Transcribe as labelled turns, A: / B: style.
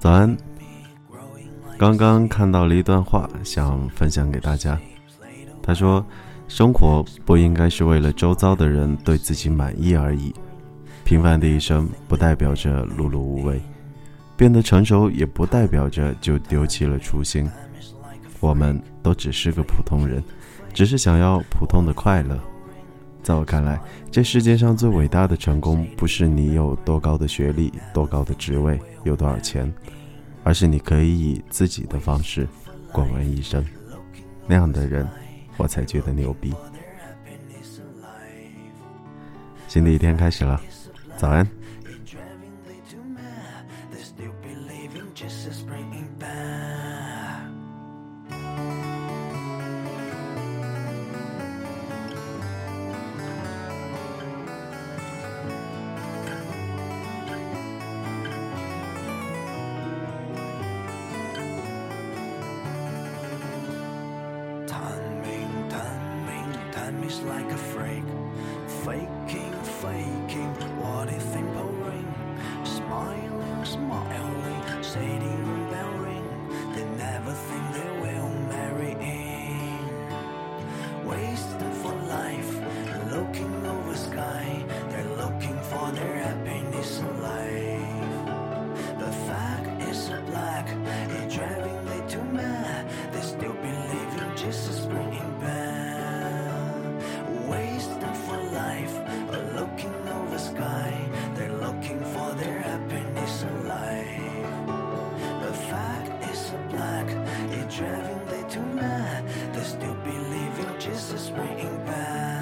A: 早安，刚刚看到了一段话，想分享给大家。他说：“生活不应该是为了周遭的人对自己满意而已。平凡的一生不代表着碌碌无为，变得成熟也不代表着就丢弃了初心。我们都只是个普通人，只是想要普通的快乐。”在我看来，这世界上最伟大的成功，不是你有多高的学历、多高的职位、有多少钱，而是你可以以自己的方式过完一生。那样的人，我才觉得牛逼。新的一天开始了，早安。
B: Is like a freak, faking, Driving they tonight. They still believe in Jesus bringing back.